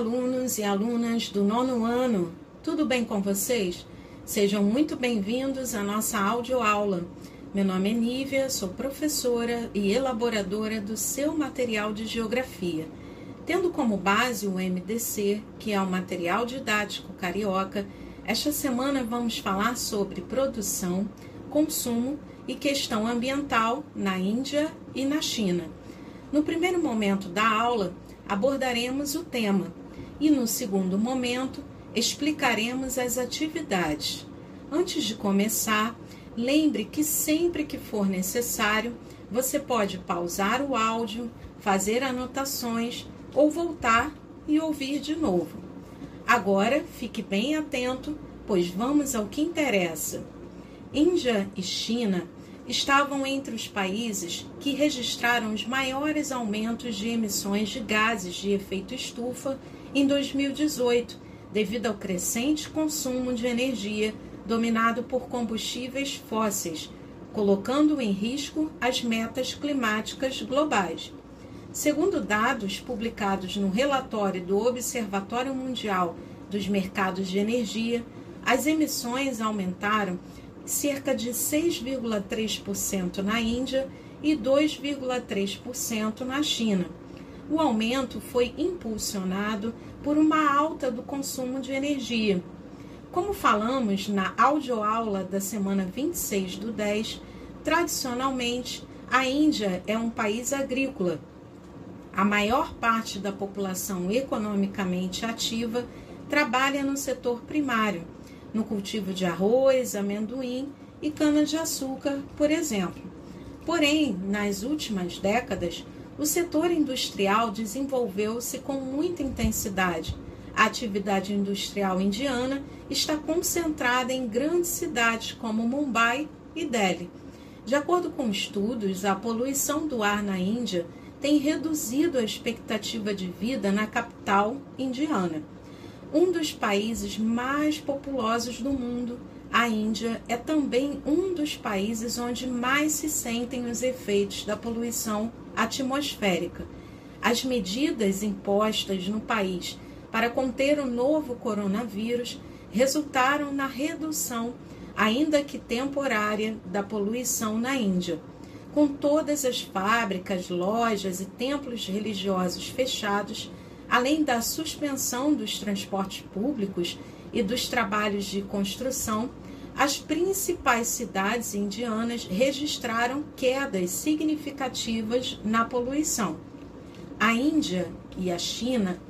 alunos e alunas do nono ano, tudo bem com vocês? Sejam muito bem-vindos à nossa audioaula. Meu nome é Nívia, sou professora e elaboradora do seu material de geografia. Tendo como base o MDC, que é o material didático carioca, esta semana vamos falar sobre produção, consumo e questão ambiental na Índia e na China. No primeiro momento da aula, abordaremos o tema e, no segundo momento, explicaremos as atividades. Antes de começar, lembre que sempre que for necessário, você pode pausar o áudio, fazer anotações ou voltar e ouvir de novo. Agora, fique bem atento, pois vamos ao que interessa. Índia e China estavam entre os países que registraram os maiores aumentos de emissões de gases de efeito estufa em 2018, devido ao crescente consumo de energia dominado por combustíveis fósseis, colocando em risco as metas climáticas globais. Segundo dados publicados no relatório do Observatório Mundial dos Mercados de Energia, as emissões aumentaram cerca de 6,3% na Índia e 2,3% na China. O aumento foi impulsionado por uma alta do consumo de energia. Como falamos na audioaula da semana 26 do 10, tradicionalmente a Índia é um país agrícola. A maior parte da população economicamente ativa trabalha no setor primário no cultivo de arroz, amendoim e cana-de-açúcar, por exemplo. Porém, nas últimas décadas, o setor industrial desenvolveu-se com muita intensidade. A atividade industrial indiana está concentrada em grandes cidades como Mumbai e Delhi. De acordo com estudos, a poluição do ar na Índia tem reduzido a expectativa de vida na capital indiana. Um dos países mais populosos do mundo, a Índia é também um dos países onde mais se sentem os efeitos da poluição atmosférica. As medidas impostas no país para conter o novo coronavírus resultaram na redução, ainda que temporária, da poluição na Índia. Com todas as fábricas, lojas e templos religiosos fechados, além da suspensão dos transportes públicos e dos trabalhos de construção, as principais cidades indianas registraram quedas significativas na poluição. A Índia e a China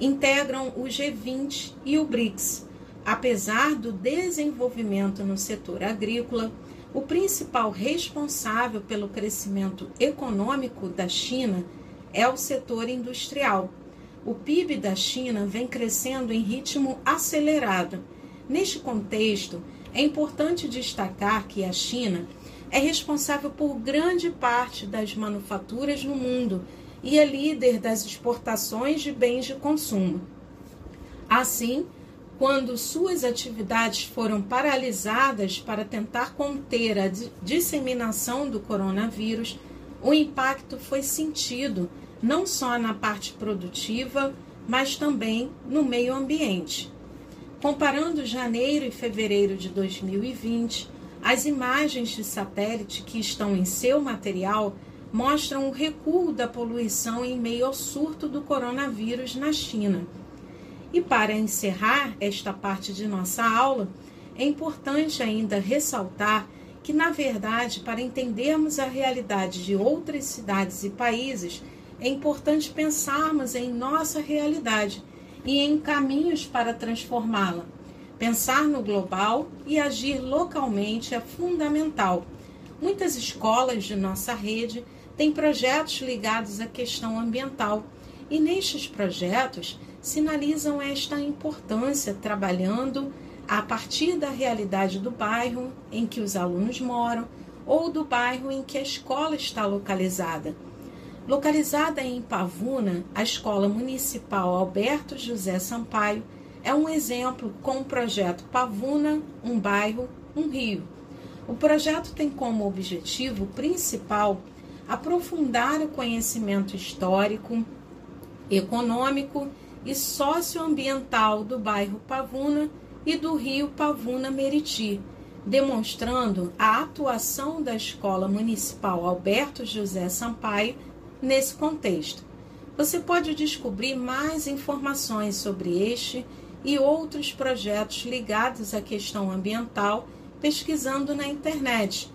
integram o G20 e o BRICS. Apesar do desenvolvimento no setor agrícola, o principal responsável pelo crescimento econômico da China é o setor industrial. O PIB da China vem crescendo em ritmo acelerado. Neste contexto, é importante destacar que a China é responsável por grande parte das manufaturas no mundo e é líder das exportações de bens de consumo. Assim, quando suas atividades foram paralisadas para tentar conter a disseminação do coronavírus, o impacto foi sentido não só na parte produtiva, mas também no meio ambiente. Comparando janeiro e fevereiro de 2020, as imagens de satélite que estão em seu material mostram o recuo da poluição em meio ao surto do coronavírus na China. E para encerrar esta parte de nossa aula, é importante ainda ressaltar que, na verdade, para entendermos a realidade de outras cidades e países, é importante pensarmos em nossa realidade e em caminhos para transformá-la. Pensar no global e agir localmente é fundamental. Muitas escolas de nossa rede têm projetos ligados à questão ambiental e nestes projetos sinalizam esta importância trabalhando a partir da realidade do bairro em que os alunos moram ou do bairro em que a escola está localizada Localizada em Pavuna, a Escola Municipal Alberto José Sampaio é um exemplo com o projeto Pavuna, um bairro, um rio. O projeto tem como objetivo principal aprofundar o conhecimento histórico econômico e socioambiental do bairro Pavuna e do rio Pavuna Meriti, demonstrando a atuação da Escola Municipal Alberto José Sampaio nesse contexto. Você pode descobrir mais informações sobre este e outros projetos ligados à questão ambiental pesquisando na internet.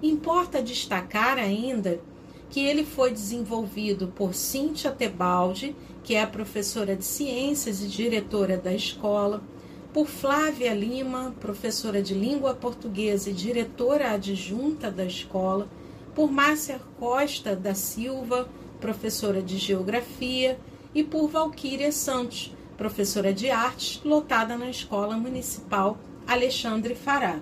Importa destacar ainda que ele foi desenvolvido por Cíntia Tebaldi, que é professora de ciências e diretora da escola, por Flávia Lima, professora de língua portuguesa e diretora adjunta da escola, por Márcia Costa da Silva, professora de geografia, e por Valquíria Santos, professora de artes, lotada na Escola Municipal Alexandre Fará.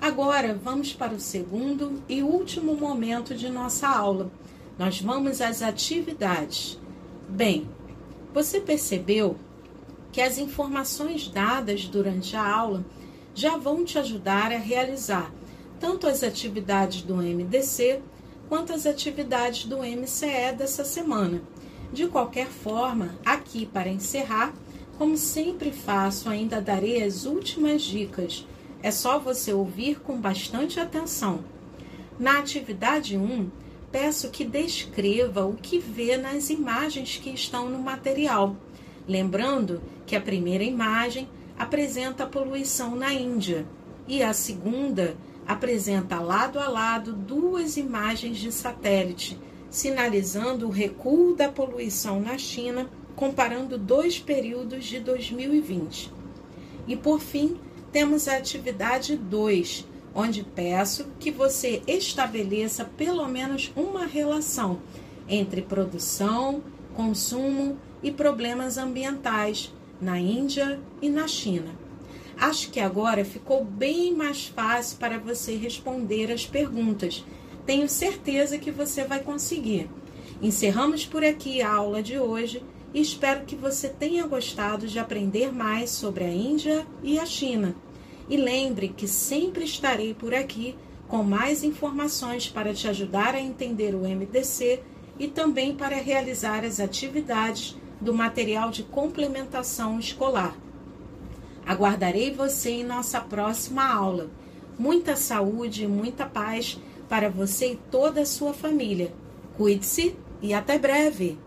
Agora vamos para o segundo e último momento de nossa aula. Nós vamos às atividades. Bem, você percebeu que as informações dadas durante a aula já vão te ajudar a realizar tanto as atividades do MDC quanto as atividades do MCE dessa semana. De qualquer forma, aqui para encerrar, como sempre faço, ainda darei as últimas dicas. É só você ouvir com bastante atenção. Na atividade 1, peço que descreva o que vê nas imagens que estão no material. Lembrando que a primeira imagem apresenta a poluição na Índia e a segunda apresenta lado a lado duas imagens de satélite, sinalizando o recuo da poluição na China comparando dois períodos de 2020. E por fim, temos a atividade 2, onde peço que você estabeleça pelo menos uma relação entre produção, consumo e problemas ambientais na Índia e na China. Acho que agora ficou bem mais fácil para você responder as perguntas. Tenho certeza que você vai conseguir. Encerramos por aqui a aula de hoje e espero que você tenha gostado de aprender mais sobre a Índia e a China. E lembre que sempre estarei por aqui com mais informações para te ajudar a entender o MDC e também para realizar as atividades do material de complementação escolar. Aguardarei você em nossa próxima aula. Muita saúde e muita paz para você e toda a sua família. Cuide-se e até breve!